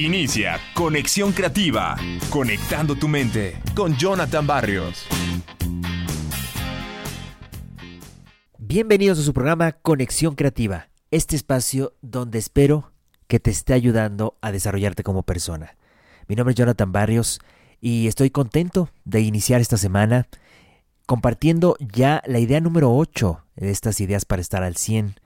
Inicia Conexión Creativa, conectando tu mente con Jonathan Barrios. Bienvenidos a su programa Conexión Creativa, este espacio donde espero que te esté ayudando a desarrollarte como persona. Mi nombre es Jonathan Barrios y estoy contento de iniciar esta semana compartiendo ya la idea número 8 de estas ideas para estar al 100,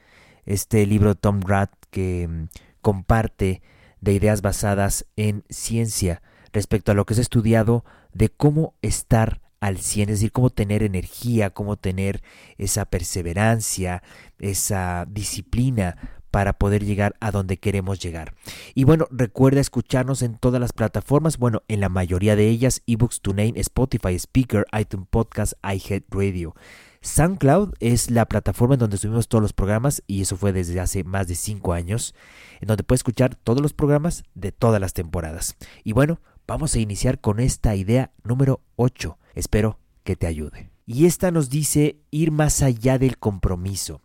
este libro de Tom Rath que mm, comparte de ideas basadas en ciencia respecto a lo que es estudiado de cómo estar al 100, es decir, cómo tener energía, cómo tener esa perseverancia, esa disciplina para poder llegar a donde queremos llegar. Y bueno, recuerda escucharnos en todas las plataformas, bueno, en la mayoría de ellas, eBooks, TuneIn, Spotify, Speaker, iTunes Podcast, iHeartRadio. SoundCloud es la plataforma en donde subimos todos los programas y eso fue desde hace más de 5 años, en donde puedes escuchar todos los programas de todas las temporadas. Y bueno, vamos a iniciar con esta idea número 8. Espero que te ayude. Y esta nos dice ir más allá del compromiso.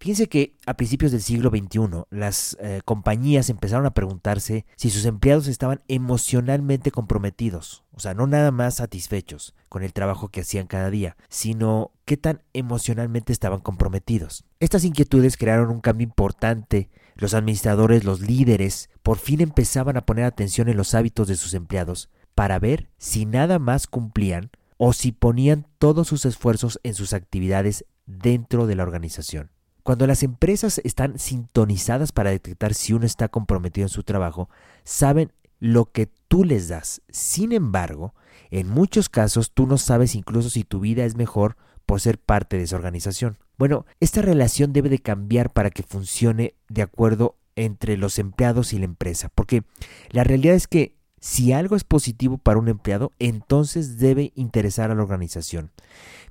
Fíjense que a principios del siglo XXI las eh, compañías empezaron a preguntarse si sus empleados estaban emocionalmente comprometidos, o sea, no nada más satisfechos con el trabajo que hacían cada día, sino qué tan emocionalmente estaban comprometidos. Estas inquietudes crearon un cambio importante. Los administradores, los líderes, por fin empezaban a poner atención en los hábitos de sus empleados para ver si nada más cumplían o si ponían todos sus esfuerzos en sus actividades dentro de la organización. Cuando las empresas están sintonizadas para detectar si uno está comprometido en su trabajo, saben lo que tú les das. Sin embargo, en muchos casos tú no sabes incluso si tu vida es mejor por ser parte de esa organización. Bueno, esta relación debe de cambiar para que funcione de acuerdo entre los empleados y la empresa, porque la realidad es que si algo es positivo para un empleado, entonces debe interesar a la organización.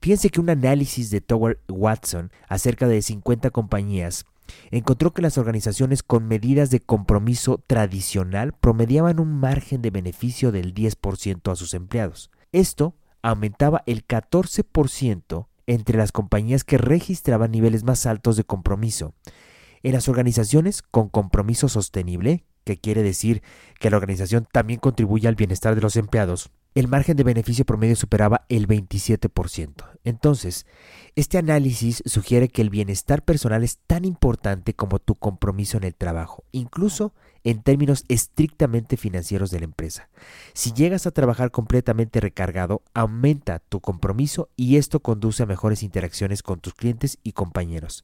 Fíjense que un análisis de Tower Watson acerca de 50 compañías encontró que las organizaciones con medidas de compromiso tradicional promediaban un margen de beneficio del 10% a sus empleados. Esto aumentaba el 14% entre las compañías que registraban niveles más altos de compromiso. En las organizaciones con compromiso sostenible, que quiere decir que la organización también contribuye al bienestar de los empleados, el margen de beneficio promedio superaba el 27%. Entonces, este análisis sugiere que el bienestar personal es tan importante como tu compromiso en el trabajo, incluso en términos estrictamente financieros de la empresa. Si llegas a trabajar completamente recargado, aumenta tu compromiso y esto conduce a mejores interacciones con tus clientes y compañeros.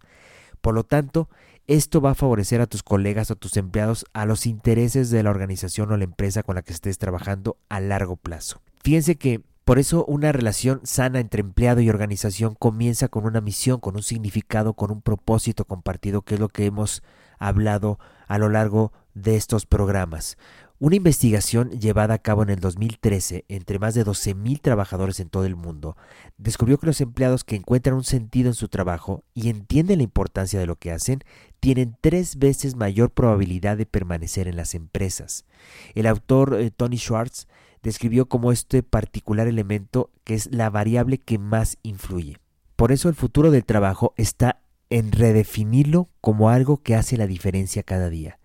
Por lo tanto, esto va a favorecer a tus colegas o tus empleados a los intereses de la organización o la empresa con la que estés trabajando a largo plazo. Fíjense que por eso una relación sana entre empleado y organización comienza con una misión, con un significado, con un propósito compartido, que es lo que hemos hablado a lo largo de estos programas. Una investigación llevada a cabo en el 2013 entre más de 12.000 trabajadores en todo el mundo descubrió que los empleados que encuentran un sentido en su trabajo y entienden la importancia de lo que hacen tienen tres veces mayor probabilidad de permanecer en las empresas. El autor eh, Tony Schwartz describió como este particular elemento que es la variable que más influye. Por eso el futuro del trabajo está en redefinirlo como algo que hace la diferencia cada día.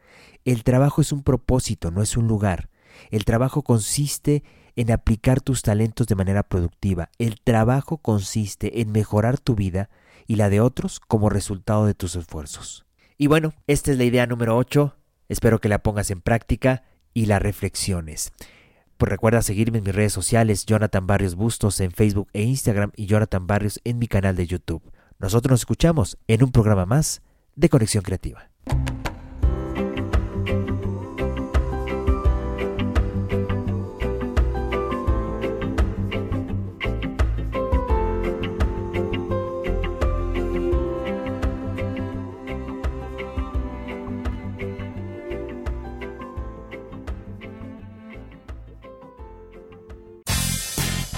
El trabajo es un propósito, no es un lugar. El trabajo consiste en aplicar tus talentos de manera productiva. El trabajo consiste en mejorar tu vida y la de otros como resultado de tus esfuerzos. Y bueno, esta es la idea número 8. Espero que la pongas en práctica y la reflexiones. Pues recuerda seguirme en mis redes sociales, Jonathan Barrios Bustos en Facebook e Instagram y Jonathan Barrios en mi canal de YouTube. Nosotros nos escuchamos en un programa más de Conexión Creativa.